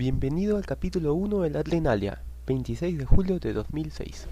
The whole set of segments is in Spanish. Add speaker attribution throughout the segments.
Speaker 1: Bienvenido al capítulo 1 de la Adrenalia, 26 de julio de 2006.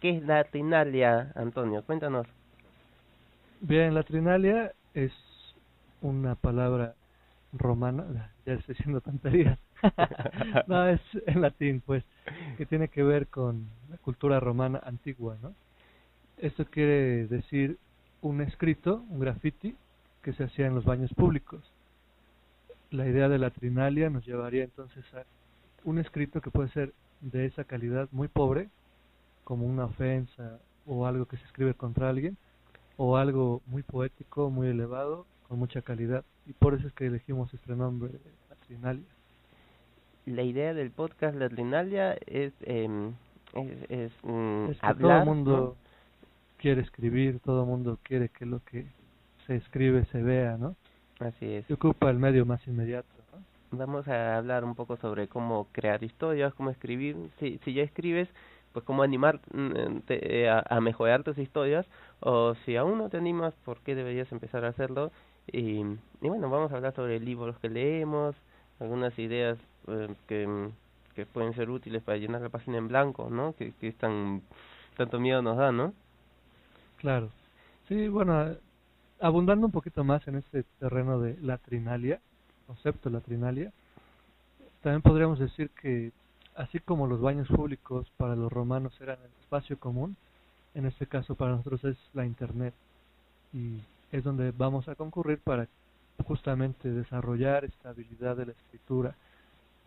Speaker 1: ¿Qué es Latrinalia, Antonio? Cuéntanos.
Speaker 2: Bien, latrinalia es una palabra romana, ya estoy diciendo tonterías. no, es en latín, pues, que tiene que ver con la cultura romana antigua, ¿no? Esto quiere decir un escrito, un graffiti, que se hacía en los baños públicos. La idea de la trinalia nos llevaría entonces a un escrito que puede ser de esa calidad muy pobre, como una ofensa o algo que se escribe contra alguien, o algo muy poético, muy elevado, con mucha calidad. Y por eso es que elegimos este nombre, la trinalia.
Speaker 1: La idea del podcast Latrinalia es, eh, es, es, mm,
Speaker 2: Es que
Speaker 1: hablar.
Speaker 2: todo el mundo
Speaker 1: ¿no?
Speaker 2: quiere escribir, todo el mundo quiere que lo que se escribe se vea, ¿no?
Speaker 1: Así es.
Speaker 2: Se ocupa el medio más inmediato, ¿no?
Speaker 1: Vamos a hablar un poco sobre cómo crear historias, cómo escribir. Si, si ya escribes, pues cómo animar mm, eh, a, mejorar tus historias. O si aún no te animas, ¿por qué deberías empezar a hacerlo? Y, y bueno, vamos a hablar sobre libros que leemos, algunas ideas eh, que, que pueden ser útiles para llenar la página en blanco, ¿no? Que, que tan, tanto miedo nos da, ¿no?
Speaker 2: Claro. Sí, bueno, abundando un poquito más en este terreno de la trinalia, concepto de la trinalia, también podríamos decir que así como los baños públicos para los romanos eran el espacio común, en este caso para nosotros es la internet y es donde vamos a concurrir para justamente desarrollar esta habilidad de la escritura.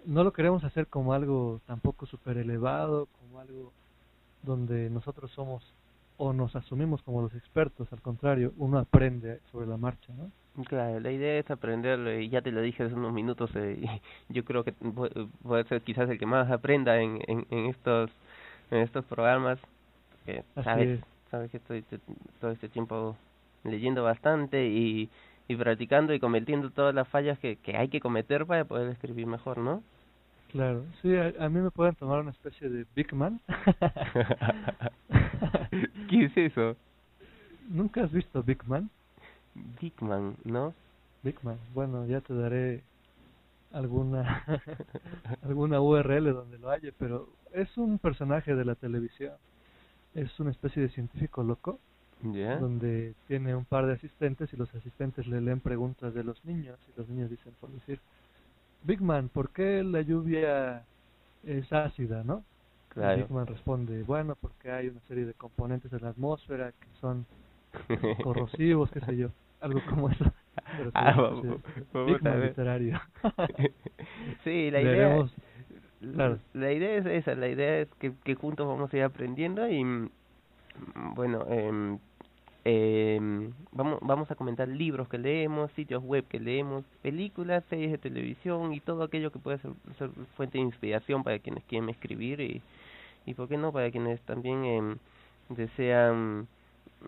Speaker 2: No lo queremos hacer como algo tampoco súper elevado, como algo donde nosotros somos o nos asumimos como los expertos, al contrario, uno aprende sobre la marcha, ¿no?
Speaker 1: Claro, la idea es aprenderlo y ya te lo dije hace unos minutos eh, y yo creo que a ser quizás el que más aprenda en, en, en estos en estos programas
Speaker 2: Así
Speaker 1: sabes
Speaker 2: es.
Speaker 1: sabes que estoy te- todo este tiempo leyendo bastante y y practicando y cometiendo todas las fallas que que hay que cometer para poder escribir mejor, ¿no?
Speaker 2: Claro, sí, a, a mí me pueden tomar una especie de Big Man.
Speaker 1: ¿Qué es eso?
Speaker 2: ¿Nunca has visto Big Man?
Speaker 1: Dickman, ¿no?
Speaker 2: Big Man, bueno, ya te daré alguna alguna URL donde lo haya, pero es un personaje de la televisión. Es una especie de científico loco donde tiene un par de asistentes y los asistentes le leen preguntas de los niños y los niños dicen por decir Big Man, ¿por qué la lluvia es ácida, no? Y
Speaker 1: Claro.
Speaker 2: Big Man responde, bueno, porque hay una serie de componentes de la atmósfera que son corrosivos, qué sé yo, algo como eso. Pero
Speaker 1: Ah, vamos- vamos a ver.
Speaker 2: literario.
Speaker 1: sí, la idea
Speaker 2: Veremos, claro.
Speaker 1: La idea es esa, la idea es que, que juntos vamos a ir aprendiendo y mm, bueno, eh, vamos vamos a comentar libros que leemos, sitios web que leemos, películas, series de televisión y todo aquello que puede ser, ser fuente de inspiración para quienes quieren escribir y y por qué no para quienes también eh, desean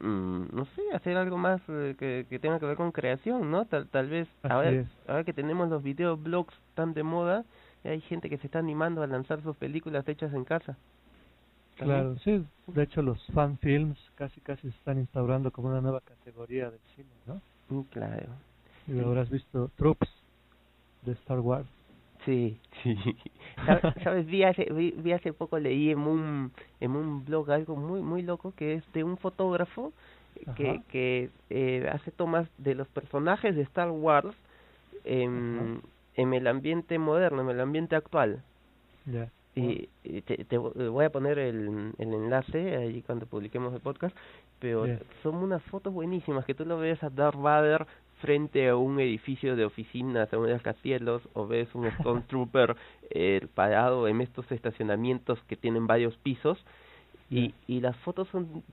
Speaker 1: mm, no sé, hacer algo más eh, que, que tenga que ver con creación, ¿no? Tal, tal vez
Speaker 2: Así
Speaker 1: ahora,
Speaker 2: es.
Speaker 1: ahora que tenemos los videoblogs tan de moda, hay gente que se está animando a lanzar sus películas hechas en casa. También.
Speaker 2: Claro, sí, de hecho los fan films casi casi se están instaurando como una nueva categoría del cine, ¿no?
Speaker 1: Mm, Claro.
Speaker 2: Y habrás visto Troops de Star Wars.
Speaker 1: Sí, sí. Sa- ¿Sabes? Vi hace, vi, vi hace poco, leí en un, en un blog algo muy, muy loco que es de un fotógrafo que,
Speaker 2: Ajá.
Speaker 1: que eh, hace tomas de los personajes de Star Wars en, en el ambiente moderno, en el ambiente actual.
Speaker 2: Ya.
Speaker 1: Y, y te, te voy a poner el, el enlace ahí cuando publiquemos el podcast, pero son unas fotos buenísimas que tú lo ves a Darth Vader frente a un edificio de oficinas, a un rascacielos, o ves un Stormtrooper eh, parado en estos estacionamientos que tienen varios pisos, y, y las fotos son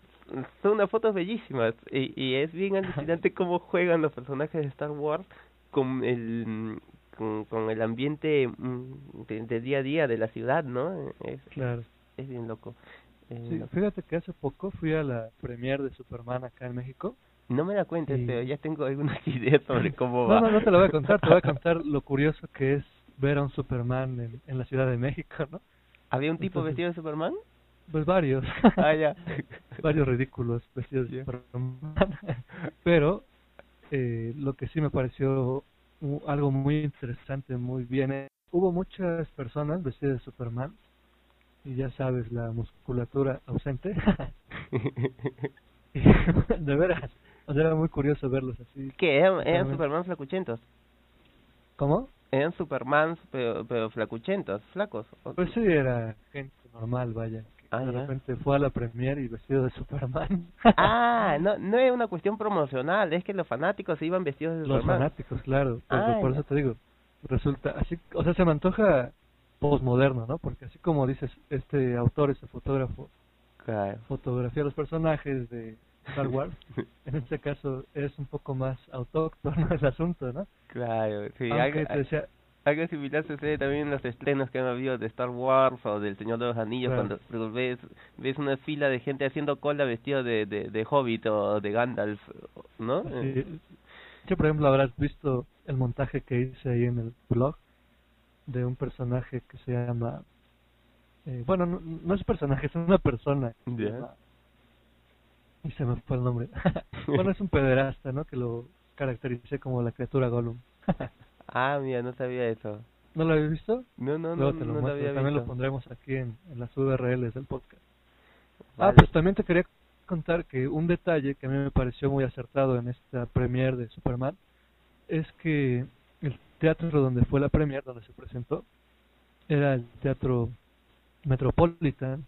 Speaker 1: son unas fotos bellísimas, y, y es bien alucinante cómo juegan los personajes de Star Wars con el con, con el ambiente mm, de, de día a día de la ciudad, ¿no? Es,
Speaker 2: Claro.
Speaker 1: es bien loco.
Speaker 2: Sí, fíjate que hace poco fui a la premiere de Superman acá en México.
Speaker 1: No me la cuentes,
Speaker 2: y-
Speaker 1: pero ya tengo algunas ideas sobre cómo
Speaker 2: No,
Speaker 1: va.
Speaker 2: no, no te lo voy a contar, te voy a contar lo curioso que es ver a un Superman en, en la Ciudad de México, ¿no?
Speaker 1: ¿Había un tipo
Speaker 2: Entonces-
Speaker 1: vestido de Superman?
Speaker 2: Pues varios,
Speaker 1: Ah, ya.
Speaker 2: varios ridículos vestidos
Speaker 1: Ya.
Speaker 2: de Superman. Pero eh, lo que sí me pareció algo muy interesante, muy bien, eh, hubo muchas personas vestidas de Superman y ya sabes, la musculatura ausente. De veras, o sea, era muy curioso verlos así.
Speaker 1: ¿Qué? ¿Eran. Superman flacuchentos?
Speaker 2: ¿Cómo?
Speaker 1: ¿Eran Supermans pero, pero flacuchentos, flacos? ¿O-
Speaker 2: Pues sí, era gente normal, vaya.
Speaker 1: Ah,
Speaker 2: de repente fue a la premiere y vestido de Superman.
Speaker 1: Ah, no, no es una cuestión promocional, es que los fanáticos iban vestidos de
Speaker 2: Los
Speaker 1: Superman.
Speaker 2: fanáticos, claro. Por,
Speaker 1: Ah,
Speaker 2: por eso te digo, resulta así, o sea, se me antoja posmoderno, ¿no? Porque así como dices, este autor, este fotógrafo,
Speaker 1: Claro.
Speaker 2: fotografía a los personajes de Star Wars, en este caso es un poco más autóctono el asunto, ¿no?
Speaker 1: Claro, sí,
Speaker 2: Aunque
Speaker 1: algo,
Speaker 2: te decía,
Speaker 1: algo similar sucede también en los estrenos que han habido de Star Wars o del Señor de los Anillos,
Speaker 2: Claro.
Speaker 1: cuando ves ves una fila de gente haciendo cola vestido de, de, de Hobbit o de Gandalf, ¿no? Eh,
Speaker 2: Sí. Yo, por ejemplo, habrás visto el montaje que hice ahí en el blog de un personaje que se llama... eh, bueno, no, no es personaje, es una persona. Y se me fue el nombre. bueno, es un pederasta, ¿no? Que lo caractericé como la criatura Gollum.
Speaker 1: Ah, mira, no sabía eso.
Speaker 2: ¿No lo habéis visto?
Speaker 1: No, no, no,
Speaker 2: te lo
Speaker 1: no lo había
Speaker 2: También lo pondremos aquí en, en las URLs del podcast. Ah, pues también te quería contar que un detalle que a mí me pareció muy acertado en esta premiere de Superman es que el teatro donde fue la premiere, donde se presentó, era el teatro Metropolitan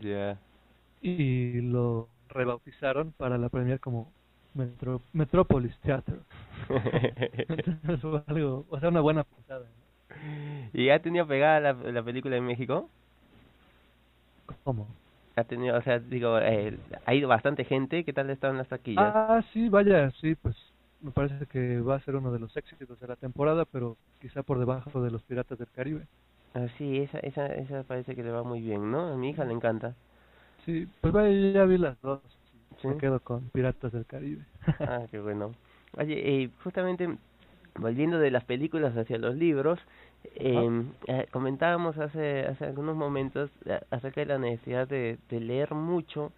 Speaker 1: Ya.
Speaker 2: y lo rebautizaron para la premiere como Metro, Metropolis Theater. Entonces fue algo, o sea, una buena puntada. ¿no?
Speaker 1: ¿Y ha tenido pegada la, la película en México?
Speaker 2: ¿Cómo?
Speaker 1: Ha tenido, o sea, digo, eh, ha ido bastante gente, ¿qué tal estaban las taquillas?
Speaker 2: Ah, sí, vaya, sí, pues me parece que va a ser uno de los éxitos de la temporada, pero quizá por debajo de los Piratas del Caribe.
Speaker 1: Ah, sí, esa, esa, esa parece que le va muy bien, ¿no? A mi hija le encanta.
Speaker 2: Sí, pues vaya, ya vi las dos.
Speaker 1: ¿Sí?
Speaker 2: Me quedo con Piratas del Caribe.
Speaker 1: Ah, qué bueno. Oye, eh, justamente volviendo de las películas hacia los libros, eh, eh, comentábamos hace hace algunos momentos eh, acerca de la necesidad de, de leer mucho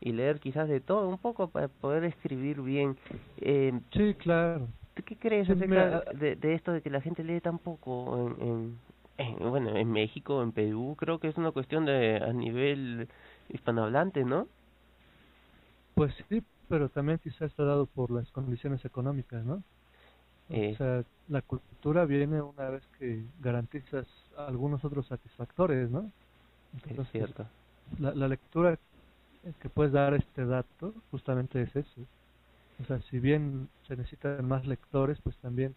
Speaker 1: y leer quizás de todo un poco para poder escribir bien. Eh,
Speaker 2: sí, claro.
Speaker 1: ¿Tú qué crees
Speaker 2: Sí,
Speaker 1: acerca
Speaker 2: mira,
Speaker 1: de, de esto de que la gente lee tan poco en, en, en- bueno, en México, en Perú? Creo que es una cuestión de a nivel hispanohablante, ¿no?
Speaker 2: Pues sí, pero también quizá está dado por las condiciones económicas, ¿no?
Speaker 1: Eh.
Speaker 2: O sea, la cultura viene una vez que garantizas algunos otros satisfactores, ¿no?
Speaker 1: Es
Speaker 2: Entonces,
Speaker 1: cierto.
Speaker 2: la, la lectura que puedes dar este dato justamente es eso. O sea, si bien se necesitan más lectores, pues también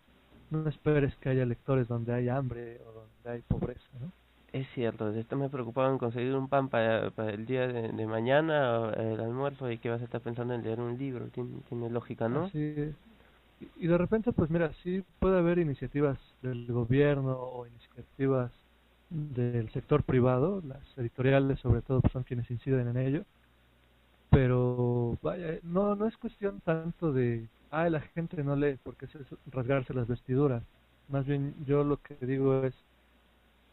Speaker 2: no esperes que haya lectores donde hay hambre o donde hay pobreza, ¿no?
Speaker 1: Es cierto, esto me preocupaba en conseguir un pan para, para el día de, mañana, o el almuerzo, y que vas a estar pensando en leer un libro. Tiene, tiene lógica, ¿no?
Speaker 2: Es. Y- de repente, pues mira, sí puede haber iniciativas del gobierno o iniciativas del sector privado, las editoriales sobre todo pues, son quienes inciden en ello, pero vaya, no no es cuestión tanto de, ah, la gente no lee porque es rasgarse las vestiduras, más bien yo lo que digo es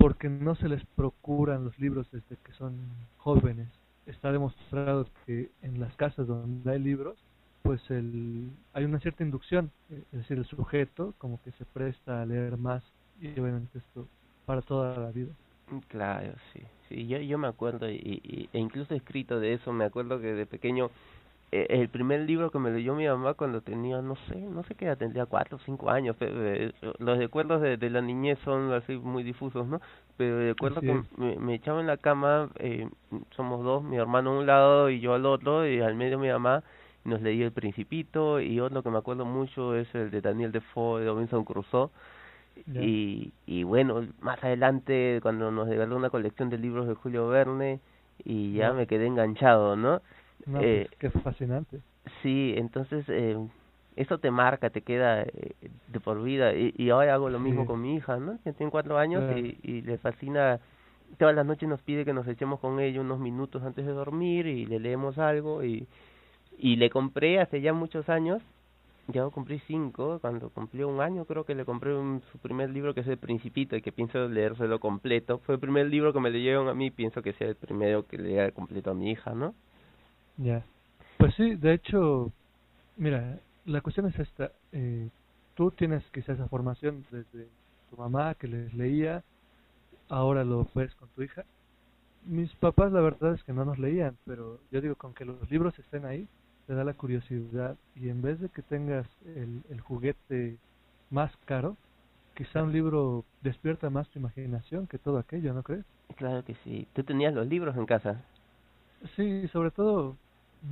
Speaker 2: porque no se les procuran los libros desde que son jóvenes. Está demostrado que en las casas donde hay libros, pues el, hay una cierta inducción, eh, es decir, el sujeto como que se presta a leer más y obviamente esto para toda la vida.
Speaker 1: Mm, Claro, sí. Sí, yo, yo me acuerdo, y, e incluso he escrito de eso, me acuerdo que de pequeño el primer libro que me leyó mi mamá cuando tenía, no sé, no sé qué edad, tendría cuatro o cinco años. Pero, eh, los recuerdos de, de la niñez son así muy difusos, ¿no? Pero recuerdo que me, me, echaba en la cama, eh, somos dos, mi hermano a un lado y yo al otro, y al medio mi mamá, nos leía El Principito, y otro que me acuerdo mucho es el de Daniel Defoe, de Robinson Crusoe. Y, y bueno, más adelante cuando nos regaló una colección de libros de Julio Verne, y ya me quedé enganchado, ¿no?
Speaker 2: No, pues, eh, qué fascinante.
Speaker 1: Sí, entonces eh, eso te marca, te queda eh, de por vida. Y, y ahora hago lo mismo con mi hija, ¿no? Que tiene cuatro años y, y le fascina. Todas las noches nos pide que nos echemos con ella unos minutos antes de dormir y le leemos algo. Y, y le compré hace ya muchos años, ya cumplí cinco, cuando cumplió un año creo que le compré un, su primer libro que es El Principito y que pienso leérselo completo. Fue el primer libro que me leyeron a mí, pienso que sea el primero que lea completo a mi hija, ¿no?
Speaker 2: Ya. Pues sí, de hecho, mira, la cuestión es esta. Eh, tú tienes quizás esa formación desde tu mamá que les leía, ahora lo ves con tu hija. Mis papás la verdad es que no nos leían, pero yo digo, con que los libros estén ahí, te da la curiosidad y en vez de que tengas el, el juguete más caro, quizá un libro despierta más tu imaginación que todo aquello, ¿no crees?
Speaker 1: Claro que sí. ¿Tú tenías los libros en casa?
Speaker 2: Sí, sobre todo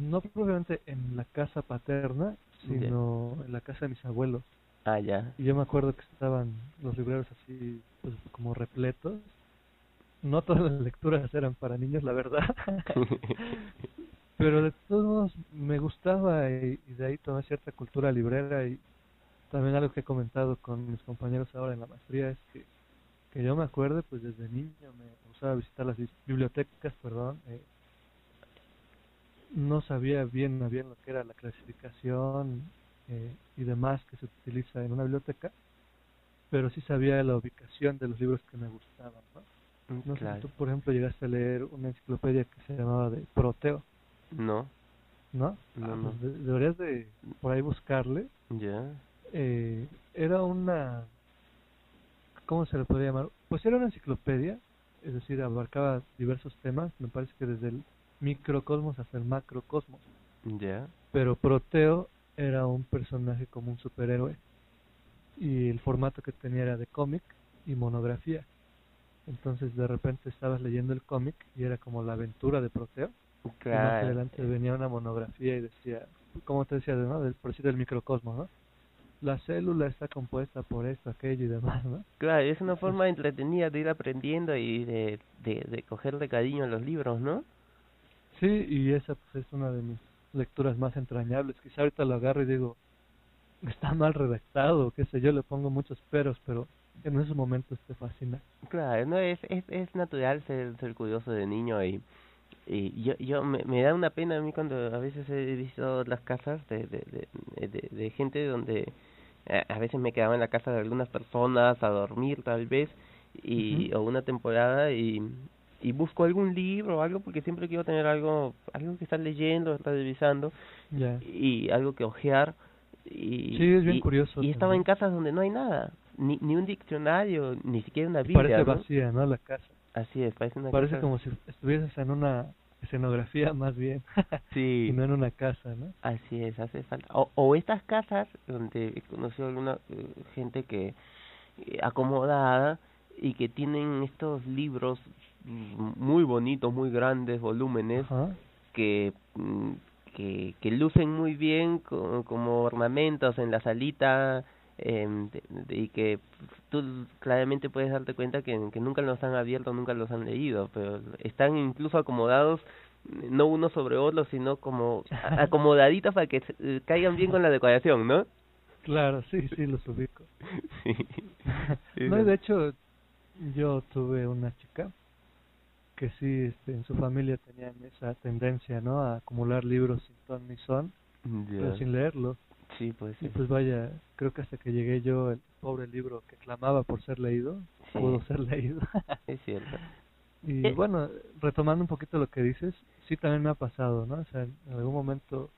Speaker 2: no probablemente en la casa paterna, sino en la casa de mis abuelos.
Speaker 1: Ah, ya.
Speaker 2: Y yo me acuerdo que estaban los libreros así, pues como repletos. No todas las lecturas eran para niños, la verdad. Pero de todos modos me gustaba y, de ahí tomé cierta cultura librera y también algo que he comentado con mis compañeros ahora en la maestría es que, que yo me acuerdo, pues desde niño me gustaba visitar las bibliotecas, perdón, eh, no sabía bien, bien lo que era la clasificación eh, y demás que se utiliza en una biblioteca, pero sí sabía la ubicación de los libros que me gustaban. ¿no? Mm, no sé si tú, por ejemplo, llegaste a leer una enciclopedia que se llamaba de Proteo.
Speaker 1: No.
Speaker 2: ¿No?
Speaker 1: No,
Speaker 2: ah, pues deberías de por ahí buscarle.
Speaker 1: Ya.
Speaker 2: Eh, era una... ¿Cómo se le podría llamar? Pues era una enciclopedia, es decir, abarcaba diversos temas, me parece que desde el microcosmos hasta el macrocosmos.
Speaker 1: Ya.
Speaker 2: Pero Proteo era un personaje como un superhéroe y el formato que tenía era de cómic y monografía. Entonces de repente estabas leyendo el cómic y era como la aventura de Proteo.
Speaker 1: Claro.
Speaker 2: Y más adelante venía una monografía y decía, como te decía, ¿no? Del, por decir del microcosmos, ¿no? La célula está compuesta por esto, aquello y demás, ¿no?
Speaker 1: Claro, es una forma entretenida de ir aprendiendo y de, de, de cogerle cariño a los libros, ¿no?
Speaker 2: Sí, y esa pues, es una de mis lecturas más entrañables. Quizá ahorita lo agarro y digo, está mal redactado, qué sé yo, le pongo muchos peros, pero en esos momentos te fascina.
Speaker 1: Claro, no es es, es natural ser, ser curioso de niño y y yo yo me, me da una pena a mí cuando a veces he visto las casas de de, de, de, gente donde a, veces me quedaba en la casa de algunas personas a dormir tal vez y o una temporada y y busco algún libro o algo porque siempre quiero tener algo algo que estar leyendo, estar revisando y algo que ojear y
Speaker 2: sí, es bien curioso
Speaker 1: y estaba en casas donde no hay nada, ni ni un diccionario, ni siquiera una Biblia.
Speaker 2: Parece vacía, ¿no? La casa.
Speaker 1: Así es, parece una
Speaker 2: Parece como si estuvieses en una escenografía más bien.
Speaker 1: Sí.
Speaker 2: y no en una casa, ¿no?
Speaker 1: Así es, hace falta. O, o estas casas donde he conocido alguna eh, gente que eh, acomodada y que tienen estos libros muy bonitos, muy grandes volúmenes que mm, que que lucen muy bien como ornamentos en la salita eh, y que tú claramente puedes darte cuenta que, que nunca los han abierto, nunca los han leído, pero están incluso acomodados no uno sobre otro, sino como acomodaditos para que eh, caigan bien con la decoración, ¿no?
Speaker 2: Claro, sí, sí, los ubico. no, de hecho, yo tuve una chica que sí este, en su familia tenían esa tendencia no a acumular libros sin ton ni son pero sin leerlos
Speaker 1: sí pues
Speaker 2: y pues vaya creo que hasta que llegué yo el pobre libro que clamaba por ser leído pudo ser leído.
Speaker 1: Es cierto.
Speaker 2: Y eh. bueno retomando un poquito lo que dices sí también me ha pasado no o sea en algún momento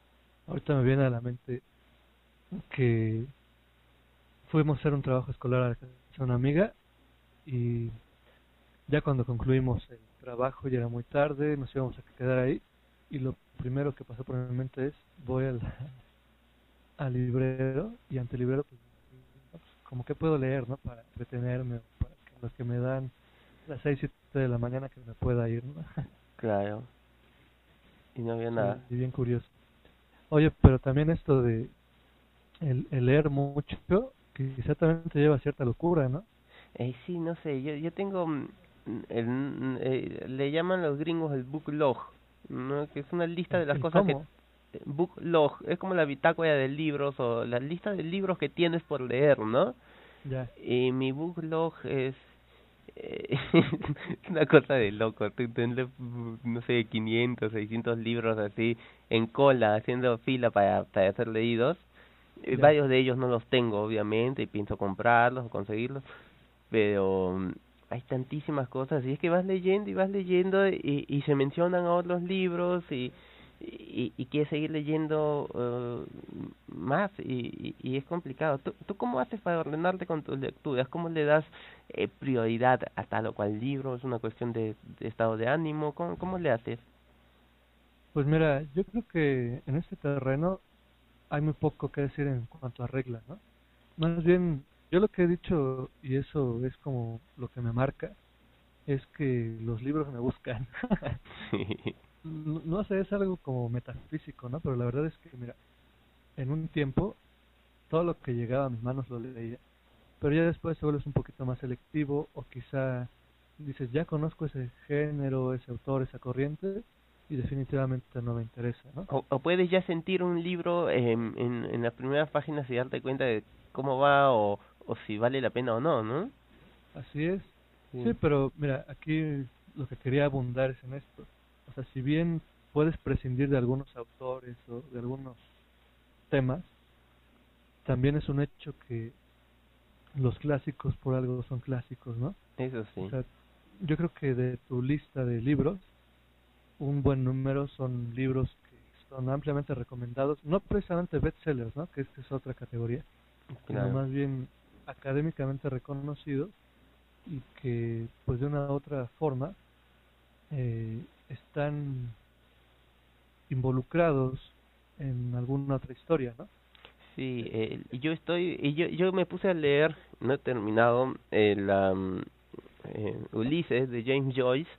Speaker 2: ahorita me viene a la mente que fuimos a hacer un trabajo escolar a una amiga y ya cuando concluimos el trabajo ya era muy tarde, nos íbamos a quedar ahí y lo primero que pasó por mi mente es, voy al, al librero y ante el librero, pues, como que puedo leer, ¿no? Para entretenerme, para que los que me dan las 6, 7 de la mañana que me pueda ir, ¿no?
Speaker 1: Claro. Y no había nada.
Speaker 2: Y bien curioso. Oye, pero también esto de el, el leer mucho, que quizá también te lleva a cierta locura, ¿no?
Speaker 1: Eh, sí, no sé, yo, yo tengo, mm, el, eh, le llaman los gringos el book log, ¿no? que es una lista de las
Speaker 2: ¿El
Speaker 1: cosas que...
Speaker 2: cómo?
Speaker 1: eh, Book log, es como la bitácora de libros o la lista de libros que tienes por leer, ¿no?
Speaker 2: Ya.
Speaker 1: Y mi book log es eh, una cosa de loco, tener, no sé, 500, 600 libros así en cola, haciendo fila para, para ser leídos. Eh,
Speaker 2: Ya.
Speaker 1: Varios de ellos no los tengo, obviamente, y pienso comprarlos o conseguirlos, pero mm, hay tantísimas cosas, y es que vas leyendo y vas leyendo y, y se mencionan otros libros y, y, y quieres seguir leyendo eh, más y, y, es complicado. ¿Tú, ¿Tú cómo haces para ordenarte con tus lecturas? ¿Cómo le das eh, prioridad a tal o cual libro? ¿Es una cuestión de, de estado de ánimo? ¿Cómo, ¿Cómo le haces?
Speaker 2: Pues mira, yo creo que en este terreno hay muy poco que decir en cuanto a reglas, ¿no? Más bien, yo lo que he dicho, y eso es como lo que me marca, es que los libros me buscan. no, no sé, es algo como metafísico, ¿no? Pero la verdad es que, mira, en un tiempo, todo lo que llegaba a mis manos lo leía, pero ya después te vuelves un poquito más selectivo, o quizá dices, ya conozco ese género, ese autor, esa corriente, y definitivamente no me interesa, ¿no?
Speaker 1: o, o puedes ya sentir un libro en, en, en las primeras páginas y darte cuenta de cómo va o, o si vale la pena o no, ¿no?
Speaker 2: Así es. Sí, pero mira, aquí lo que quería abundar es en esto. O sea, si bien puedes prescindir de algunos autores o de algunos temas, también es un hecho que los clásicos por algo son clásicos, ¿no?
Speaker 1: Eso sí.
Speaker 2: O sea, yo creo que de tu lista de libros, un buen número son libros que son ampliamente recomendados, no precisamente bestsellers, ¿no? Que esta es otra categoría, sino
Speaker 1: Claro.
Speaker 2: más bien académicamente reconocidos y que pues de una u otra forma eh, están involucrados en alguna otra historia, ¿no?
Speaker 1: Sí, eh, y yo estoy, y yo, yo me puse a leer, no he terminado, el um, eh, Ulises de James Joyce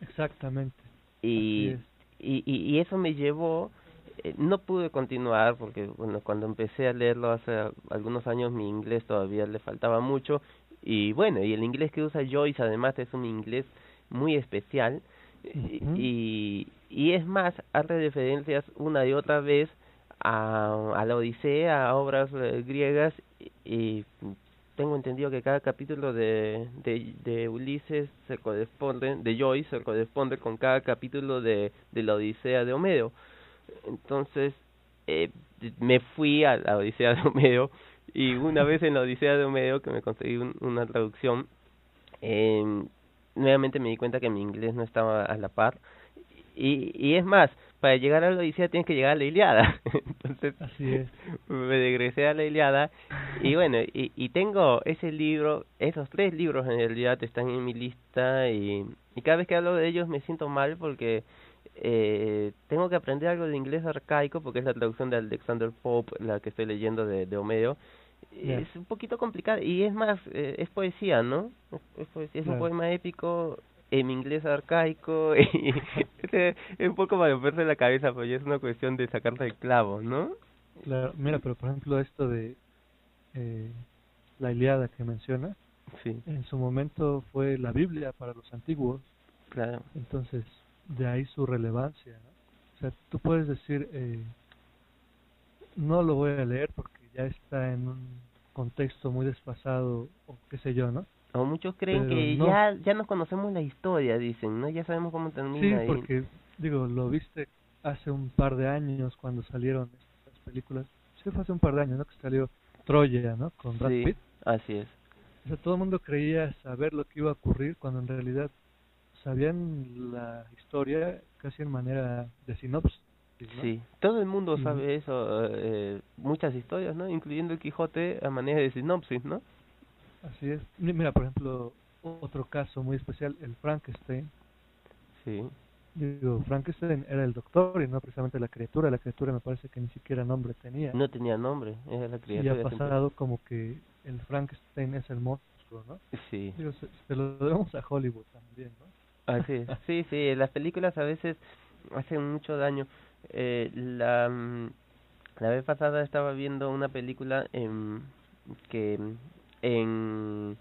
Speaker 2: Exactamente.
Speaker 1: y,
Speaker 2: es.
Speaker 1: y, y, y eso me llevó, eh, no pude continuar porque bueno, cuando empecé a leerlo hace algunos años mi inglés todavía le faltaba mucho. Y bueno, y el inglés que usa Joyce además es un inglés muy especial. Y, y, y es más, hace referencias una y otra vez a, a la Odisea, a obras eh, griegas. Y, y tengo entendido que cada capítulo de, de, de Ulises se corresponde, de Joyce se corresponde con cada capítulo de, de la Odisea de Homero. Entonces, eh, me fui a la Odisea de Homero y una vez en la Odisea de Homero que me conseguí un- una traducción, eh, nuevamente me di cuenta que mi inglés no estaba a la par y, y es más, para llegar a la Odisea tienes que llegar a la Iliada. Entonces,
Speaker 2: Así es.
Speaker 1: me regresé a la Iliada y bueno, y, y tengo ese libro, esos tres libros en realidad están en mi lista y, y cada vez que hablo de ellos me siento mal porque eh, tengo que aprender algo de inglés arcaico porque es la traducción de Alexander Pope la que estoy leyendo de, de Homero. Es un poquito complicado y es más, eh, es poesía, ¿no? Es, es poesía, es un poema épico en inglés arcaico y es, es un poco para romperse la cabeza, pero ya es una cuestión de sacarse el clavo, ¿no?
Speaker 2: Claro, mira, pero por ejemplo esto de eh, la Iliada que menciona,
Speaker 1: Sí,
Speaker 2: en su momento fue la Biblia para los antiguos,
Speaker 1: claro.
Speaker 2: entonces de ahí su relevancia, ¿no? O sea, tú puedes decir, eh, no lo voy a leer porque ya está en un contexto muy desfasado o qué sé yo, ¿no?
Speaker 1: O muchos creen
Speaker 2: Pero
Speaker 1: que
Speaker 2: no.
Speaker 1: ya ya nos conocemos la historia, dicen, ¿no? Ya sabemos cómo
Speaker 2: Sí,
Speaker 1: termina. y-
Speaker 2: porque, digo, lo viste hace un par de años cuando salieron estas películas, sí fue hace un par de años, ¿no? Que salió Troya, ¿no? Con Brad
Speaker 1: Sí,
Speaker 2: Pitt.
Speaker 1: así es.
Speaker 2: O sea, todo el mundo creía saber lo que iba a ocurrir cuando en realidad sabían la historia casi en manera de sinopsis. ¿no?
Speaker 1: Sí, todo el mundo sabe eso, eh, muchas historias, ¿no? Incluyendo el Quijote a manera de sinopsis, ¿no?
Speaker 2: Así es. Mi- Mira, por ejemplo, otro caso muy especial, el Frankenstein.
Speaker 1: Sí.
Speaker 2: digo, Frankenstein era el doctor y no precisamente la criatura. La criatura me parece que ni siquiera nombre tenía.
Speaker 1: No tenía nombre, era la criatura.
Speaker 2: Y ha pasado como que el Frankenstein es el monstruo, ¿no?
Speaker 1: Sí.
Speaker 2: Digo, se, lo debemos a Hollywood también, ¿no?
Speaker 1: Así Sí, sí, las películas a veces hacen mucho daño. Eh, la, mm, la vez pasada estaba viendo una película en, que en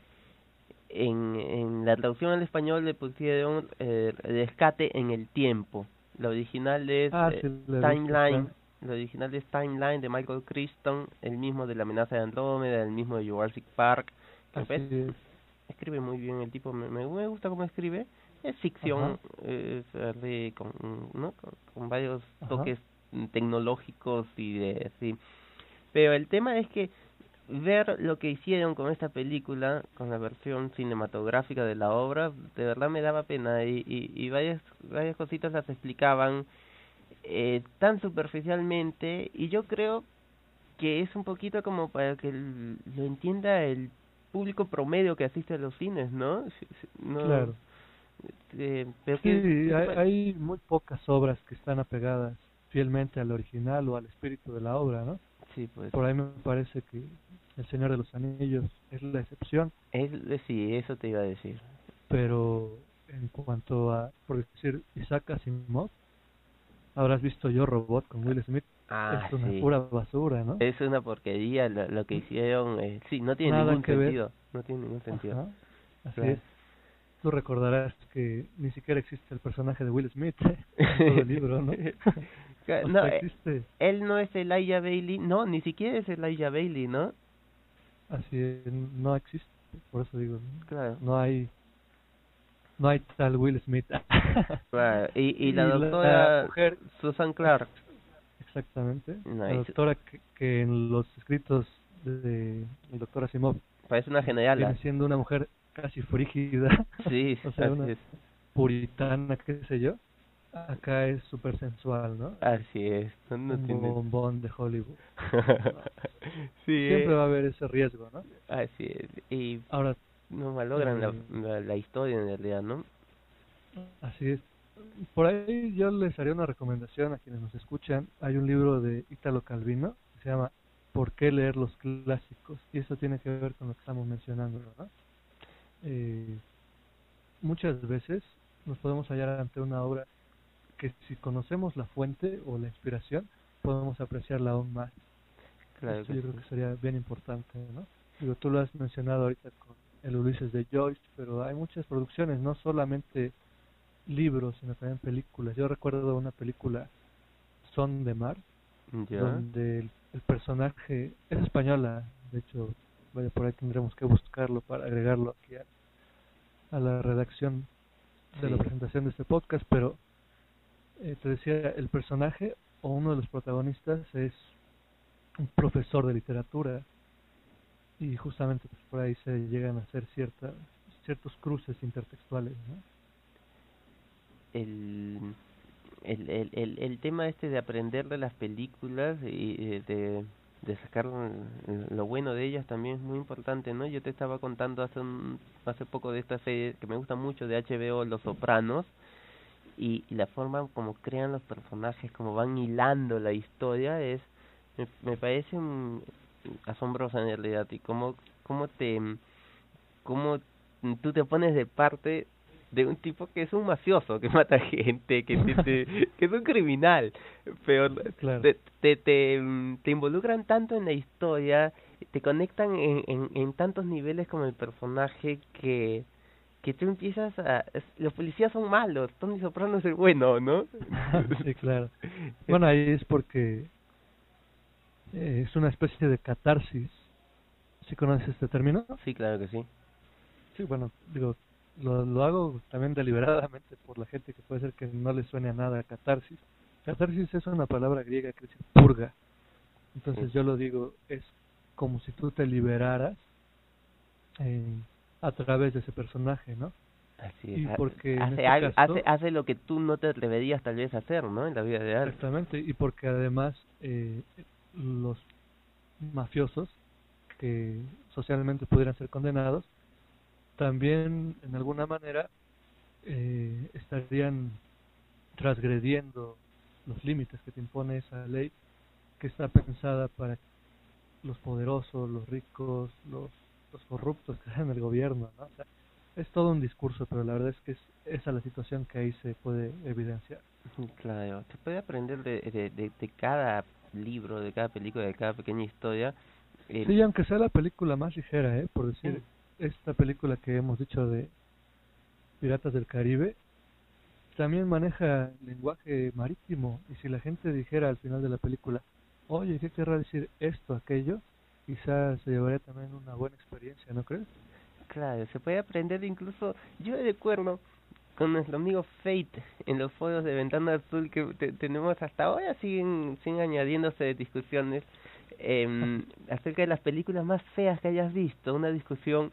Speaker 1: en, en la traducción al español le pusieron eh, rescate en el tiempo. La original es
Speaker 2: ah,
Speaker 1: eh, Timeline. La original es Timeline de Michael Crichton, el mismo de la amenaza de Andrómeda, el mismo de Jurassic Park. Escribe muy bien el tipo, me, me gusta cómo escribe. Es ficción, es con, ¿no? con, varios toques tecnológicos y de sí. Pero el tema es que ver lo que hicieron con esta película, con la versión cinematográfica de la obra, de verdad me daba pena y, y, y varias, varias cositas las explicaban eh, tan superficialmente y yo creo que es un poquito como para que lo entienda el público promedio que asiste a los cines, ¿no?
Speaker 2: no claro. Eh, pero sí, hay, hay muy pocas obras que están apegadas fielmente al original o al espíritu de la obra, ¿no?
Speaker 1: Sí, pues.
Speaker 2: Por ahí me parece que El Señor de los Anillos es la excepción.
Speaker 1: Es, sí, eso te iba a decir.
Speaker 2: Pero en cuanto a, por decir, Isaac Asimov, habrás visto Yo Robot con Will Smith.
Speaker 1: Ah,
Speaker 2: es una pura basura, ¿no?
Speaker 1: Es una porquería lo, que hicieron. Eh, sí, no tiene ningún sentido. No tiene ningún sentido.
Speaker 2: Así es. Tú recordarás que ni siquiera existe el personaje de Will Smith en todo el libro, ¿no?
Speaker 1: no, eh, él no es Elijah Bailey, no, ni siquiera es Elijah Bailey, ¿no?
Speaker 2: Así es, no existe, por eso digo,
Speaker 1: claro.
Speaker 2: no hay no hay tal Will Smith.
Speaker 1: y, y la doctora Susan Clark.
Speaker 2: Exactamente. La doctora que, en los escritos de el doctor Asimov
Speaker 1: parece una general.
Speaker 2: Viene siendo una mujer casi frígida.
Speaker 1: Sí,
Speaker 2: o sea, una puritana, qué sé yo acá es súper sensual, ¿no?
Speaker 1: Así es. No,
Speaker 2: Un bombón de Hollywood.
Speaker 1: sí,
Speaker 2: Siempre va a haber ese riesgo, ¿no?
Speaker 1: Así es. Y
Speaker 2: ahora
Speaker 1: no malogran la, eh, la, historia en realidad, ¿no?
Speaker 2: Así es. Por ahí yo les haría una recomendación a quienes nos escuchan. Hay un libro de Italo Calvino que se llama ¿Por qué leer los clásicos? Y eso tiene que ver con lo que estamos mencionando, ¿no? Eh, muchas veces nos podemos hallar ante una obra que si conocemos la fuente o la inspiración, podemos apreciarla aún más.
Speaker 1: Claro
Speaker 2: yo creo que sería bien importante, ¿no? Digo, tú lo has mencionado ahorita con el Ulises de Joyce, pero hay muchas producciones, no solamente libros, sino también películas. Yo recuerdo una película, Son de Mar, donde el, personaje es española, de hecho, vaya por ahí tendremos que buscarlo para agregarlo aquí a, la redacción de la presentación de este podcast, pero eh, te decía, el personaje o uno de los protagonistas es un profesor de literatura y justamente pues, por ahí se llegan a hacer cierta, ciertos cruces intertextuales. ¿no?
Speaker 1: El, el, el, el, tema este de aprender de las películas y de, de sacar lo bueno de ellas también es muy importante, ¿no? Yo te estaba contando hace un, hace poco de esta serie que me gusta mucho de HBO, Los Sopranos, y, la forma como crean los personajes, como van hilando la historia, es me, parece asombrosa en realidad y cómo, cómo te cómo tú te pones de parte de un tipo que es un mafioso, que mata gente, que, te, que es un criminal, pero te, te, te, te, involucran tanto en la historia, te conectan en, en, en tantos niveles con el personaje que que tú empiezas a... Los policías son malos, Tony Soprano es el bueno, ¿no?
Speaker 2: sí, claro. Bueno, ahí es porque eh, es una especie de catarsis. ¿Sí conoces este término?
Speaker 1: Sí, claro que sí.
Speaker 2: Sí, bueno, digo, lo, lo hago también deliberadamente por la gente que puede ser que no le suene a nada catarsis. Catarsis es una palabra griega que dice purga. Entonces yo lo digo, es como si tú te liberaras eh, a través de ese personaje, ¿no?
Speaker 1: Así
Speaker 2: es. Y porque
Speaker 1: hace,
Speaker 2: este
Speaker 1: hace, hace lo que tú no te atreverías tal vez a hacer, ¿no? En la vida real.
Speaker 2: Exactamente, y porque además eh, los mafiosos que socialmente pudieran ser condenados, también en alguna manera eh, estarían transgrediendo los límites que te impone esa ley que está pensada para los poderosos, los ricos, los, los corruptos que están en el gobierno, ¿no? O sea, es todo un discurso, pero la verdad es que es esa la situación que ahí se puede evidenciar.
Speaker 1: Claro, se puede aprender de, de, de, de cada libro, de cada película, de cada pequeña historia.
Speaker 2: Eh, sí, aunque sea la película más ligera, ¿eh? Por decir, esta película que hemos dicho de Piratas del Caribe, también maneja lenguaje marítimo. Y si la gente dijera al final de la película, oye, ¿qué querrá decir esto, aquello? Quizás se llevaría también una buena experiencia, ¿no crees?
Speaker 1: Claro, se puede aprender incluso, yo recuerdo con nuestro amigo Fate en los foros de Ventana Azul que tenemos hasta ahora siguen, siguen añadiéndose discusiones eh, acerca de las películas más feas que hayas visto, una discusión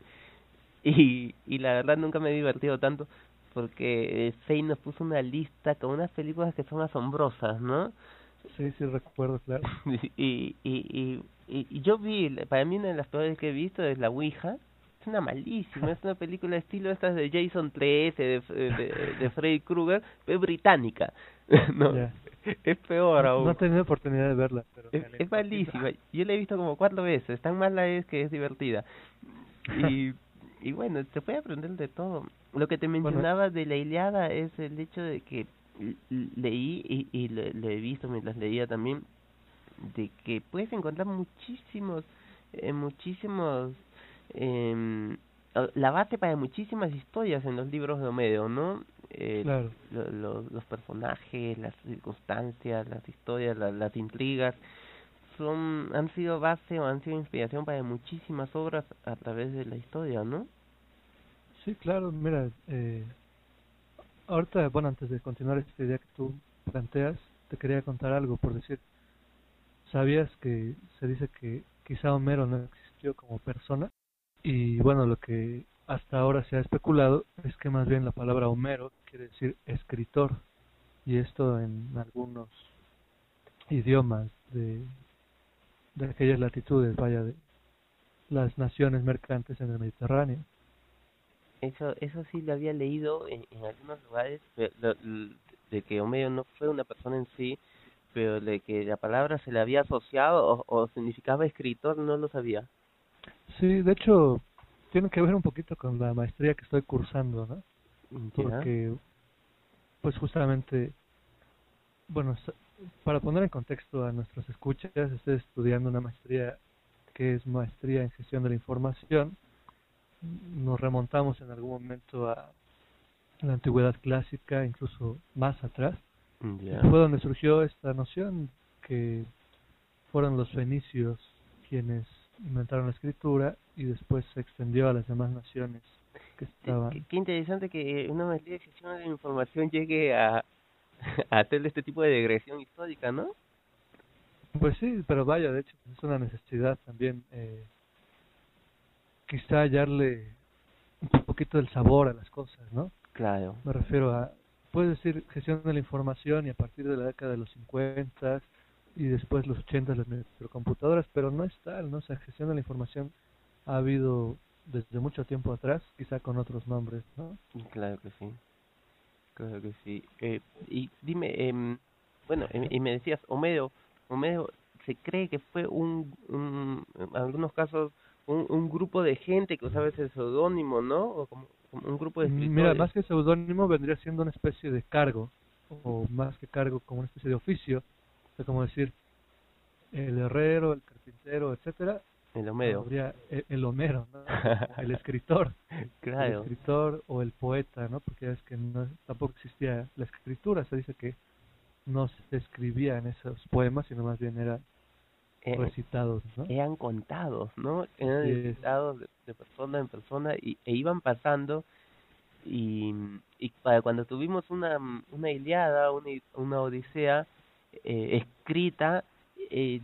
Speaker 1: y, y la verdad nunca me he divertido tanto porque eh, Fate nos puso una lista con unas películas que son asombrosas, ¿no?
Speaker 2: Sí, sí, recuerdo, claro.
Speaker 1: y, y, y, y, y yo vi, para mí una de las peores que he visto es La Ouija, es una malísima, es una película de estilo estas de Jason 3, de, de, de Freddy Krueger, pero británica. no, es peor aún.
Speaker 2: No he tenido oportunidad de verla, pero
Speaker 1: es, es malísima. Yo la he visto como cuatro veces, tan mala es que es divertida. Y y bueno, se puede aprender de todo. Lo que te mencionaba de la Iliada es el hecho de que leí y, y lo, lo he visto mientras leía también de que puedes encontrar muchísimos eh, muchísimos eh, la base para muchísimas historias en los libros de Homero, ¿no? Eh,
Speaker 2: claro.
Speaker 1: lo, lo, los personajes, las circunstancias, las historias, la, las intrigas, son han sido base o han sido inspiración para muchísimas obras a través de la historia, ¿no?
Speaker 2: Sí, claro, mira, eh, ahorita, bueno, antes de continuar esta idea que tú planteas, te quería contar algo, por decir, ¿sabías que se dice que quizá Homero no existió como persona? Y bueno, lo que hasta ahora se ha especulado es que más bien la palabra Homero quiere decir escritor, y esto en algunos idiomas de, de aquellas latitudes, vaya, de las naciones mercantes en el Mediterráneo.
Speaker 1: Eso eso sí lo había leído en, algunos lugares, de, que Homero no fue una persona en sí, pero de que la palabra se le había asociado o significaba escritor, no lo sabía.
Speaker 2: Sí, de hecho, tiene que ver un poquito con la maestría que estoy cursando, ¿no? Porque, pues justamente, bueno, para poner en contexto a nuestros escuchas, estoy estudiando una maestría que es maestría en gestión de la información. Nos remontamos en algún momento a la antigüedad clásica, incluso más atrás.
Speaker 1: Yeah.
Speaker 2: Fue donde surgió esta noción que fueron los fenicios quienes inventaron la escritura y después se extendió a las demás naciones que estaban.
Speaker 1: Qué, qué interesante que una maestría de gestión de la información llegue a, a hacer este tipo de digresión histórica, ¿no?
Speaker 2: Pues sí, pero vaya, de hecho, es una necesidad también, eh, quizá hallarle un poquito del sabor a las cosas, ¿no?
Speaker 1: Claro.
Speaker 2: Me refiero a, puedes decir, gestión de la información y a partir de la década de los 50 y después los 80 las microcomputadoras, pero no es tal, ¿no? O sea, gestión de la información ha habido desde mucho tiempo atrás, quizá con otros nombres, ¿no?
Speaker 1: Claro que sí. Claro que sí. Eh, y dime, eh, bueno, y me decías, Homero, Homero se cree que fue un, un en algunos casos, un, un grupo de gente que usaba ese seudónimo, ¿no? O como, como, un grupo de escritores.
Speaker 2: Mira, más que seudónimo vendría siendo una especie de cargo, o más que cargo, como una especie de oficio, o sea, como decir, el herrero, el carpintero, etcétera,
Speaker 1: el Homero.
Speaker 2: Habría el, el Homero, ¿no? el escritor.
Speaker 1: claro.
Speaker 2: El escritor o el poeta, ¿no? Porque es que no, tampoco existía la escritura, se dice que no se escribía en esos poemas, sino más bien eran eh, recitados, ¿no?
Speaker 1: Eran contados, ¿no? Eran sí, recitados de, de, persona en persona y, e iban pasando y, y para cuando tuvimos una, una Iliada, una, una Odisea eh, escrita, eh,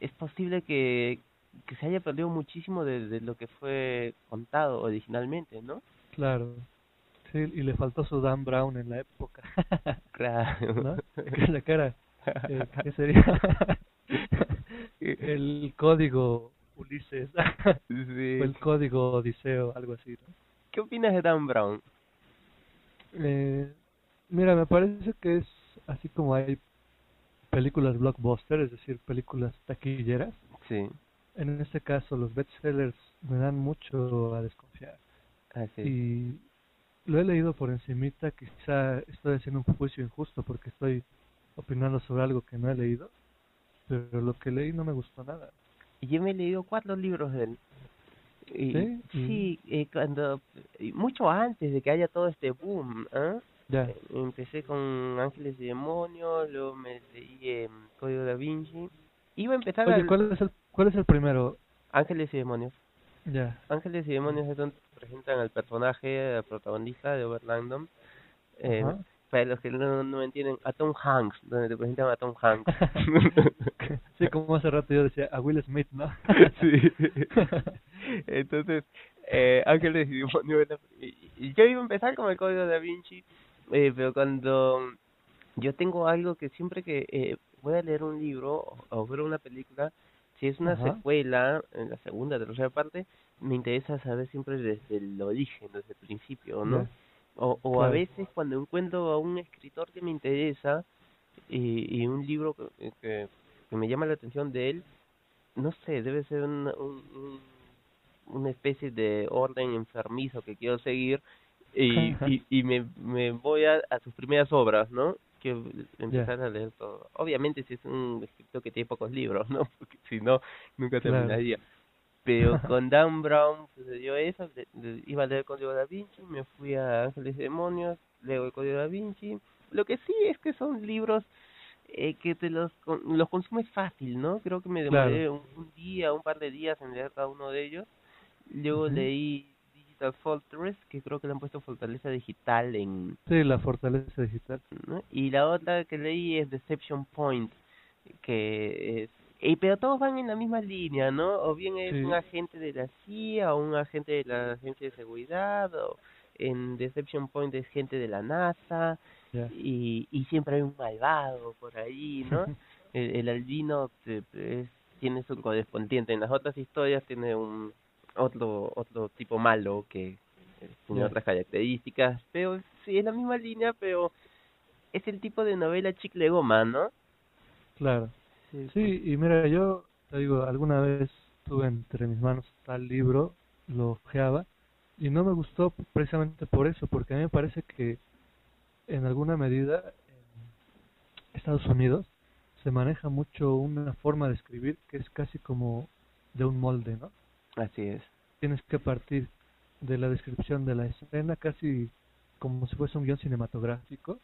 Speaker 1: es posible que, que se haya perdido muchísimo de, de, lo que fue contado originalmente, ¿no?
Speaker 2: Claro. Sí, y le faltó su Dan Brown en la época.
Speaker 1: claro.
Speaker 2: ¿No? La cara. Eh, ¿Qué sería? el código Ulises.
Speaker 1: sí.
Speaker 2: O el código Odiseo, algo así. ¿no?
Speaker 1: ¿Qué opinas de Dan Brown?
Speaker 2: Eh, Mira, me parece que es así como hay películas blockbuster, es decir, películas taquilleras.
Speaker 1: Sí.
Speaker 2: En este caso, los bestsellers me dan mucho a desconfiar.
Speaker 1: Así.
Speaker 2: Y lo he leído por encimita, quizá estoy haciendo un juicio injusto porque estoy opinando sobre algo que no he leído, pero lo que leí no me gustó nada.
Speaker 1: Y yo me he leído cuatro libros de él. Y,
Speaker 2: ¿Sí?
Speaker 1: sí, eh, cuando mucho antes de que haya todo este boom, ¿ah?
Speaker 2: Ya,
Speaker 1: Eh, Empecé con Ángeles y Demonios, luego me leí eh, Código da Vinci. Iba a empezar
Speaker 2: Oye,
Speaker 1: al-
Speaker 2: ¿cuál es el, cuál es el primero?
Speaker 1: Ángeles y Demonios.
Speaker 2: Ya,
Speaker 1: Ángeles y Demonios es donde presentan al personaje, al protagonista de Overlandon. Eh, para los que no, no entienden, a Tom Hanks, donde te presentan a Tom Hanks.
Speaker 2: sí, como hace rato yo decía, a Will Smith, ¿no?
Speaker 1: sí. Entonces, eh, Ángeles y Demonios. y yo iba a empezar con el código da Vinci, eh, pero cuando yo tengo algo que siempre que eh, voy a leer un libro o, ver una película, si es una
Speaker 2: Ajá.
Speaker 1: secuela, en la segunda, tercera parte, me interesa saber siempre desde el origen, desde el principio, ¿no? O, o a veces cuando encuentro a un escritor que me interesa y, y un libro que, que, que me llama la atención de él, no sé, debe ser un, un, un- una especie de orden enfermizo que quiero seguir y, y, y me, me voy a, a sus primeras obras, ¿no? Que empezar a leer todo. Obviamente si es un escritor que tiene pocos libros, ¿no? Porque si no, nunca
Speaker 2: Claro.
Speaker 1: terminaría. Pero con Dan Brown sucedió eso, le- le- iba a leer el Código da Vinci, me fui a Ángeles y Demonios, leo el Código da Vinci. Lo que sí es que son libros eh, que te los los consumes fácil, ¿no? Creo que me
Speaker 2: Claro.
Speaker 1: demoré un, un día, un par de días en leer cada uno de ellos. Luego leí Digital Fortress, que creo que le han puesto Fortaleza Digital en...
Speaker 2: Sí, la fortaleza digital.
Speaker 1: ¿no? Y la otra que leí es Deception Point, que es... eh, pero todos van en la misma línea, ¿no? O bien es
Speaker 2: Sí.
Speaker 1: un agente de la CIA o un agente de la Agencia de Seguridad, o en Deception Point es gente de la NASA, y, y siempre hay un malvado por ahí, ¿no? el, el albino te- es- tiene su correspondiente. En las otras historias tiene un otro otro tipo malo que eh, tiene otras características, pero sí es la misma línea, pero es el tipo de novela chicle goma, ¿no?
Speaker 2: Claro.
Speaker 1: Sí,
Speaker 2: Sí, y mira, yo te digo, alguna vez tuve entre mis manos tal libro, lo ojeaba, y no me gustó precisamente por eso, porque a mí me parece que en alguna medida en Estados Unidos se maneja mucho una forma de escribir que es casi como de un molde, ¿no?
Speaker 1: Así es.
Speaker 2: Tienes que partir de la descripción de la escena casi como si fuese un guion cinematográfico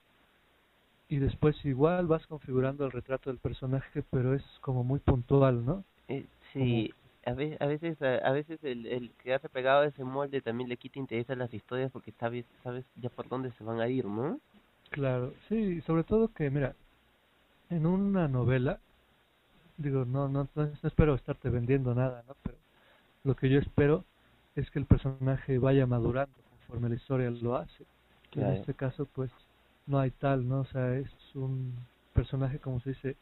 Speaker 2: y después igual vas configurando el retrato del personaje, pero es como muy puntual, ¿no?
Speaker 1: Eh, sí, a veces, a veces, a, a veces el, el quedarse pegado a ese molde también le quita interés a las historias porque sabes, sabes ya por dónde se van a ir, ¿no?
Speaker 2: Claro, sí, sobre todo que, mira, en una novela, digo, no, no, no, no espero estarte vendiendo nada, ¿no? Pero lo que yo espero es que el personaje vaya madurando conforme la historia lo hace.
Speaker 1: Claro.
Speaker 2: En este caso, pues, no hay tal, ¿no? O sea, es un personaje, como se dice,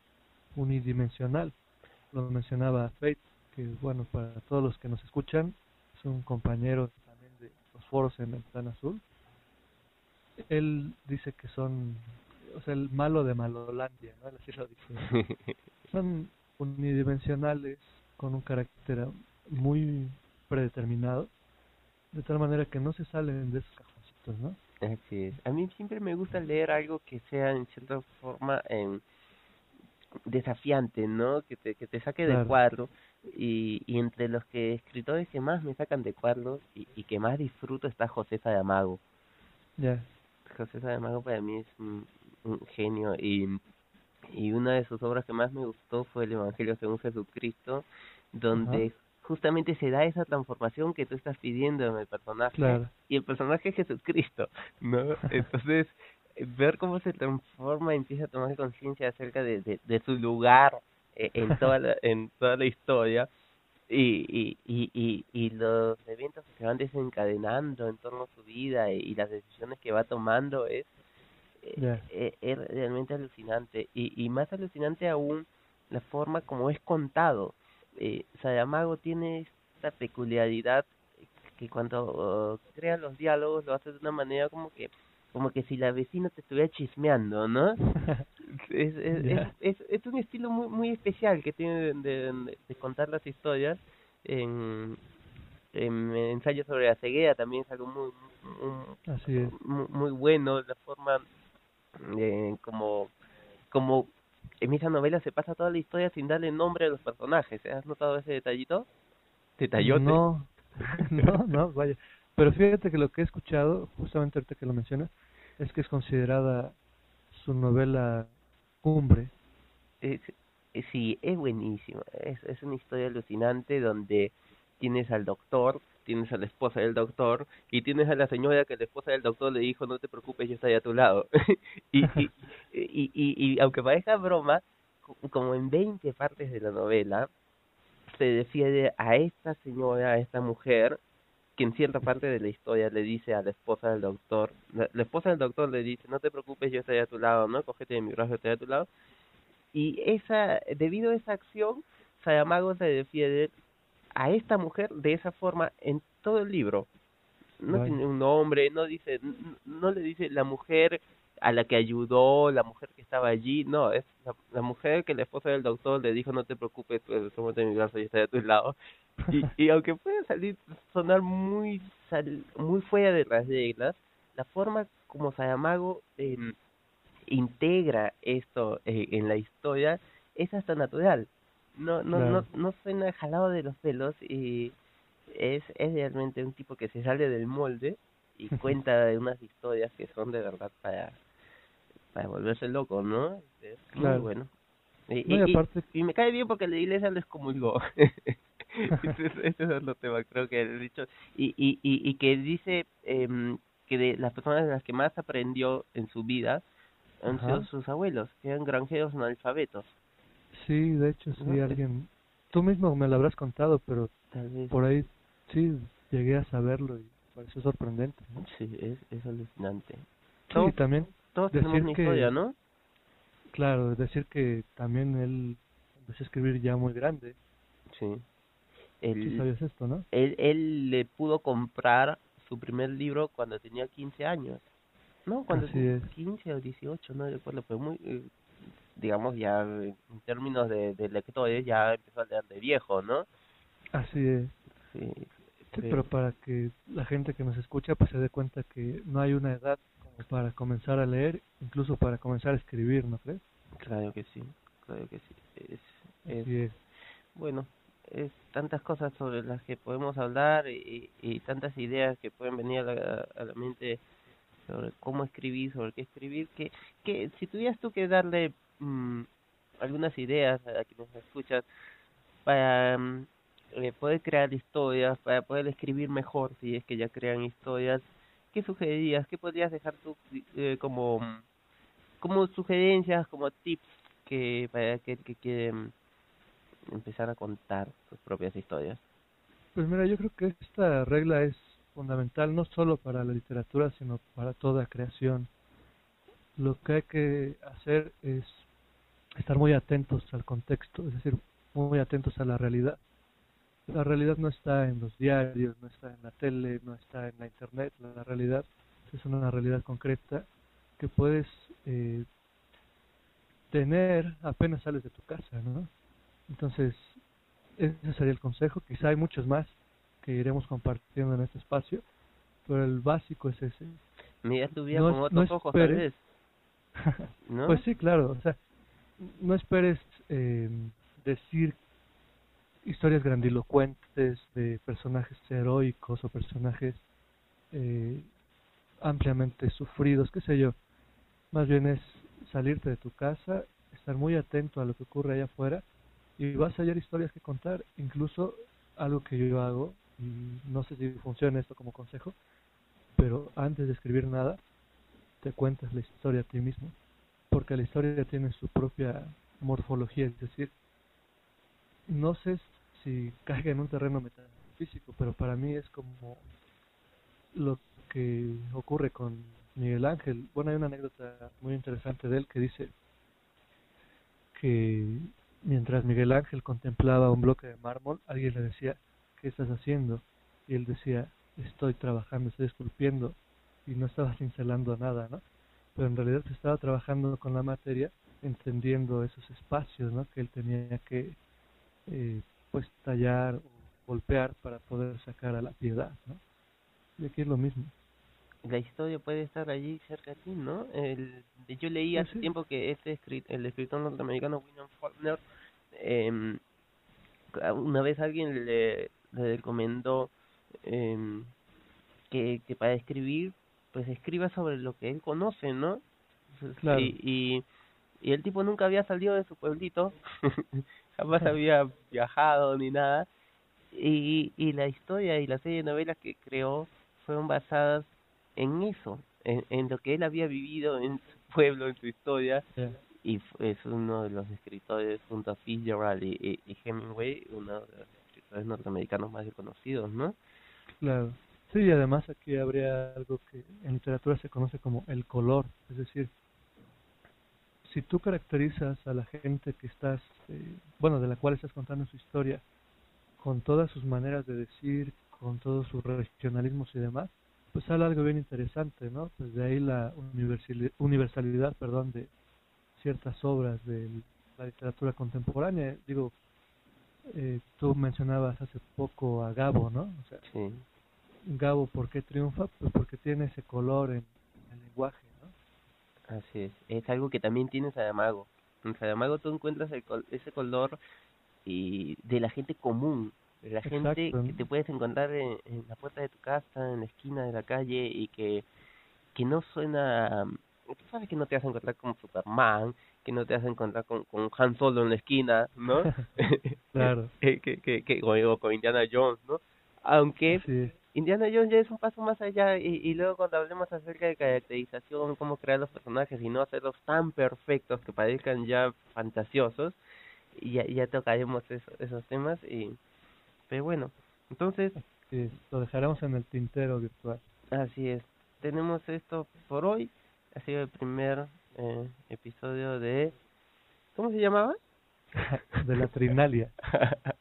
Speaker 2: unidimensional. Lo mencionaba Fate, que, bueno, para todos los que nos escuchan, es un compañero también de los foros en el Plan Azul. Él dice que son, o sea, el malo de Malolandia, ¿no? Así lo dice. Son unidimensionales, con un carácter muy predeterminado, de tal manera que no se salen de esos cajoncitos, ¿no?
Speaker 1: Así es. A mí siempre me gusta leer algo que sea en cierta forma em, desafiante, ¿no? Que te, que te saque
Speaker 2: Claro.
Speaker 1: cuadro. Y, y entre los que escritores que más me sacan de cuadros y, y que más disfruto está José Saramago.
Speaker 2: Ya,
Speaker 1: José Saramago para mí es un, un genio y, y una de sus obras que más me gustó fue el Evangelio según Jesucristo, donde justamente se da esa transformación que tú estás pidiendo en el personaje
Speaker 2: claro.
Speaker 1: y el personaje es Jesucristo, ¿no? Entonces, eh, ver cómo se transforma y empieza a tomar conciencia acerca de, de, de su lugar eh, en toda la, en toda la historia y, y, y, y, y los eventos que se van desencadenando en torno a su vida y, y las decisiones que va tomando es,
Speaker 2: Ya.
Speaker 1: eh, es realmente alucinante y, y más alucinante aún la forma como es contado. Eh, Saramago tiene esta peculiaridad que cuando uh, crea los diálogos lo hace de una manera como que como que si la vecina te estuviera chismeando, ¿no? es, es, es, es, es un estilo muy muy especial que tiene de, de, de contar las historias en, en ensayo sobre la ceguera también es algo muy muy,
Speaker 2: Así es.
Speaker 1: muy, muy bueno la forma eh, como como en esa novela se pasa toda la historia sin darle nombre a los personajes ¿eh? ¿has notado ese detallito? detallote
Speaker 2: No, no, no, vaya. Pero fíjate que lo que he escuchado, justamente ahorita que lo mencionas, es que es considerada su novela cumbre.
Speaker 1: Es, eh, sí, es buenísimo. Es, es una historia alucinante donde tienes al doctor, tienes a la esposa del doctor y tienes a la señora que la esposa del doctor le dijo no te preocupes, yo estoy a tu lado. y, y, y, y, aunque parezca broma, co- como en 20 partes de la novela, se defiende a esta señora, a esta mujer, que en cierta parte de la historia le dice a la esposa del doctor, la, la esposa del doctor le dice, no te preocupes, yo estoy a tu lado, ¿no? Cógete de mi brazo, estoy a tu lado. Y esa, debido a esa acción, Saramago se defiende a esta mujer de esa forma en todo el libro. No tiene un nombre, no dice, no le dice la mujer a la que ayudó, la mujer que estaba allí, no, es la, la mujer que la esposa del doctor le dijo no te preocupes, pues, tómate mi brazo y estoy a tu lado. Y, y aunque puede salir, sonar muy, sal, muy fuera de las reglas, la forma como Saramago eh, integra esto eh, en la historia es hasta natural. No, no, no, no suena jalado de los pelos y es, es realmente un tipo que se sale del molde y cuenta de unas historias que son de verdad para, para volverse loco, ¿no? Es muy bueno. Y,
Speaker 2: No, y aparte,
Speaker 1: y me cae bien porque la iglesia lo excomulgó. ese, es- ese es otro tema, creo que he dicho. Y, y, y, y que dice em, que de las personas de las que más aprendió en su vida han
Speaker 2: Ajá.
Speaker 1: sido sus abuelos, que eran granjeros analfabetos.
Speaker 2: Sí, de hecho, sí,
Speaker 1: No,
Speaker 2: alguien... Tú mismo me lo habrás contado, pero
Speaker 1: Tal vez.
Speaker 2: por ahí sí llegué a saberlo y pareció sorprendente. ¿no?
Speaker 1: Sí, es, es alucinante.
Speaker 2: Sí,
Speaker 1: Todos,
Speaker 2: también,
Speaker 1: todos
Speaker 2: decir
Speaker 1: tenemos una
Speaker 2: que-
Speaker 1: historia, ¿no?
Speaker 2: claro, decir que también él empezó a escribir ya muy grande.
Speaker 1: Sí.
Speaker 2: Sí
Speaker 1: Él,
Speaker 2: sabías esto, ¿no?
Speaker 1: él, él le pudo comprar su primer libro cuando tenía 15 años. ¿No? Cuando
Speaker 2: Así
Speaker 1: tenía
Speaker 2: es.
Speaker 1: 15 o 18, no recuerdo, pero muy, eh, digamos, ya en términos de, de lectores, ya empezó a leer de viejo, ¿no?
Speaker 2: Así es.
Speaker 1: Sí,
Speaker 2: Sí, pero para que la gente que nos escucha pues se dé cuenta que no hay una edad como para comenzar a leer, incluso para comenzar a escribir, ¿no crees?
Speaker 1: Claro que sí, claro que sí. Es, es,
Speaker 2: Así es.
Speaker 1: bueno, es tantas cosas sobre las que podemos hablar y, y tantas ideas que pueden venir a la, a la mente sobre cómo escribir, sobre qué escribir, que, que si tuvieras tú que darle mm, algunas ideas a quienes escuchan para mm, eh, poder crear historias, para poder escribir mejor si es que ya crean historias, ¿qué sugerirías? ¿Qué podrías dejar tú eh, como, como sugerencias, como tips que para aquel que quiere empezar a contar sus propias historias?
Speaker 2: Pues mira, yo creo que esta regla es fundamental no solo para la literatura, sino para toda creación. Lo que hay que hacer es estar muy atentos al contexto, es decir, muy atentos a la realidad. La realidad no está en los diarios, no está en la tele, no está en la internet, la realidad es una realidad concreta que puedes eh, tener apenas sales de tu casa, ¿no? Entonces, ese sería el consejo. Quizá hay muchos más que iremos compartiendo en este espacio, pero el básico es ese.
Speaker 1: Mira tu vida
Speaker 2: No
Speaker 1: con
Speaker 2: no
Speaker 1: otros ojos, tal vez, ¿no?
Speaker 2: Pues sí, claro. O sea, no esperes eh, decir historias grandilocuentes de personajes heroicos o personajes eh, ampliamente sufridos, qué sé yo. Más bien es salirte de tu casa, estar muy atento a lo que ocurre allá afuera y vas a hallar historias que contar, incluso algo que yo hago, y no sé si funciona esto como consejo, pero antes de escribir nada, te cuentas la historia a ti mismo, porque la historia tiene su propia morfología, es decir, no sé si caiga en un terreno metafísico, pero para mí es como lo que ocurre con Miguel Ángel. Bueno, hay una anécdota muy interesante de él que dice que mientras Miguel Ángel contemplaba un bloque de mármol, alguien le decía, ¿qué estás haciendo? Y él decía, estoy trabajando, estoy esculpiendo. y no estabas cincelando nada, ¿no? Pero en realidad se estaba trabajando con la materia, entendiendo esos espacios, ¿no? Que él tenía que, eh, pues, tallar o golpear para poder sacar a la piedad, ¿no? Y aquí es lo mismo.
Speaker 1: La historia puede estar allí cerca de ti, ¿no? El, yo leí hace
Speaker 2: sí.
Speaker 1: tiempo que este el escritor norteamericano William Faulkner, eh, una vez alguien le, le recomendó que, que para escribir, pues escriba sobre lo que él conoce, ¿no?
Speaker 2: Claro.
Speaker 1: Y, y, y el tipo nunca había salido de su pueblito, jamás había viajado ni nada, y, y la historia y la serie de novelas que creó fueron basadas en eso, en, en lo que él había vivido en su pueblo, en su historia,
Speaker 2: Ya.
Speaker 1: y es uno de los escritores junto a Fitzgerald y, y, y Hemingway, uno de los escritores norteamericanos más reconocidos, ¿no?
Speaker 2: Claro. Sí, y además aquí habría algo que en literatura se conoce como el color, es decir, si tú caracterizas a la gente que estás, eh, bueno, de la cual estás contando su historia, con todas sus maneras de decir, con todos sus regionalismos y demás, pues sale algo bien interesante, ¿no? Pues de ahí la universali- universalidad, perdón, de ciertas obras de la literatura contemporánea. Digo, eh, tú mencionabas hace poco a Gabo, ¿no? O sea,
Speaker 1: Sí,
Speaker 2: Gabo, ¿por qué triunfa? Pues porque tiene ese color en el lenguaje, ¿no?
Speaker 1: así es. Es algo que también tiene Saramago. En Saramago tú encuentras el col- ese color y de la gente común, de la gente que te puedes encontrar en, en la puerta de tu casa, en la esquina de la calle y que, que no suena... Tú sabes que no te vas a encontrar con Superman, que no te vas a encontrar con, con Han Solo en la esquina, ¿no?
Speaker 2: Claro.
Speaker 1: que, que, que, o, con Indiana Jones, ¿no? Aunque
Speaker 2: es.
Speaker 1: Indiana Jones ya es un paso más allá y, y luego cuando hablemos acerca de caracterización, cómo crear los personajes y no hacerlos tan perfectos que parezcan ya fantasiosos, y ya, ya tocaremos eso- esos temas y pero bueno, entonces.
Speaker 2: Lo dejaremos en el tintero virtual.
Speaker 1: así es, tenemos esto por hoy, ha sido el primer eh, episodio de ¿cómo se llamaba?
Speaker 2: de la trinalia.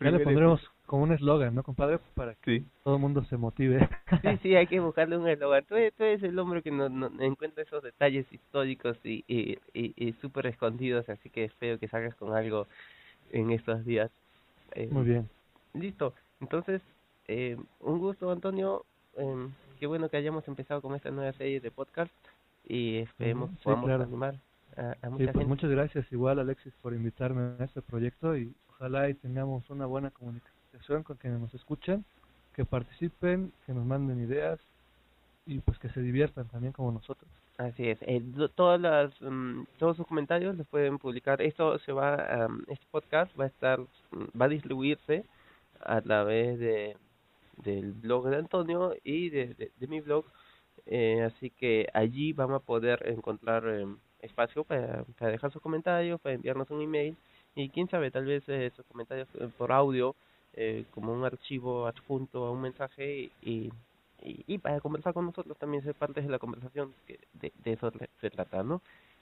Speaker 2: Ya le pondremos como un eslogan, ¿no, compadre? Para que
Speaker 1: Sí.
Speaker 2: todo el mundo se motive.
Speaker 1: Sí, sí, hay que buscarle un eslogan. Tú, eres- tú eres el hombre que no, no encuentra esos detalles históricos y, y, y, y súper escondidos, así que espero que salgas con algo en estos días. Eh,
Speaker 2: Muy bien.
Speaker 1: Listo. Entonces, eh, un gusto, Antonio. Eh, qué bueno que hayamos empezado con esta nueva serie de podcast y esperemos
Speaker 2: sí,
Speaker 1: podamos
Speaker 2: claro.
Speaker 1: animar a, a
Speaker 2: Sí,
Speaker 1: mucha
Speaker 2: pues
Speaker 1: gente.
Speaker 2: muchas gracias igual Alexis por invitarme a este proyecto y ojalá y tengamos una buena comunicación con quienes nos escuchen, que participen, que nos manden ideas y pues que se diviertan también como nosotros.
Speaker 1: Así es. Eh, todas las, mm, todos sus comentarios los pueden publicar. Esto se va, este podcast va a estar, mm, va a distribuirse a través de del blog de Antonio y de, de, de mi blog. Eh, así que allí vamos a poder encontrar em, espacio para, para dejar sus comentarios, para enviarnos un email y quién sabe, tal vez eh, sus comentarios eh, por audio eh, como un archivo adjunto a un mensaje y, y, y para conversar con nosotros también ser parte de la conversación, que de, de eso se trata, ¿no?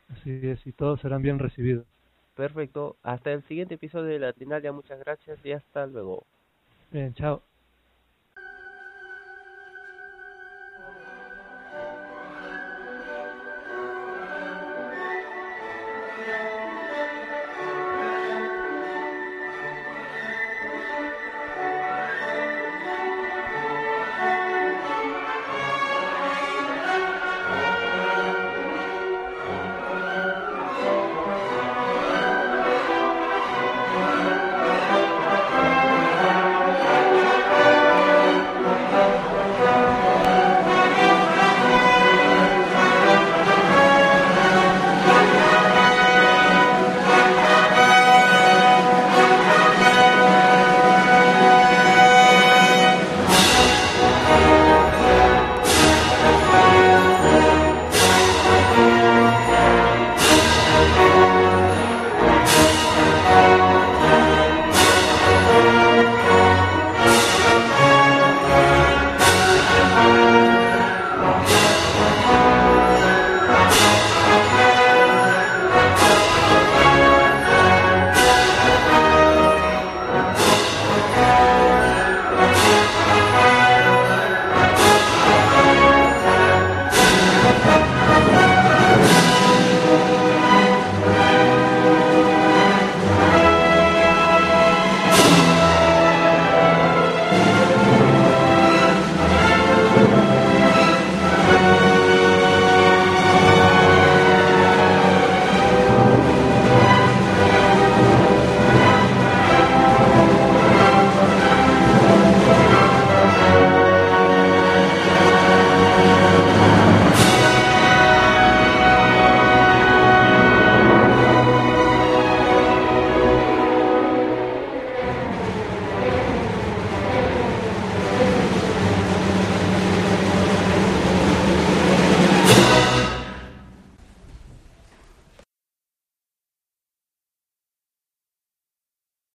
Speaker 2: Así es, y todos serán bien recibidos.
Speaker 1: Perfecto, hasta el siguiente episodio de La muchas gracias y hasta luego.
Speaker 2: Bien, chao.